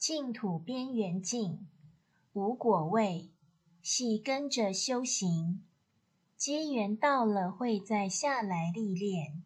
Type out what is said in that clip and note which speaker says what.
Speaker 1: 净土边缘境，无果位，系跟着修行。机缘到了，会再下来历练。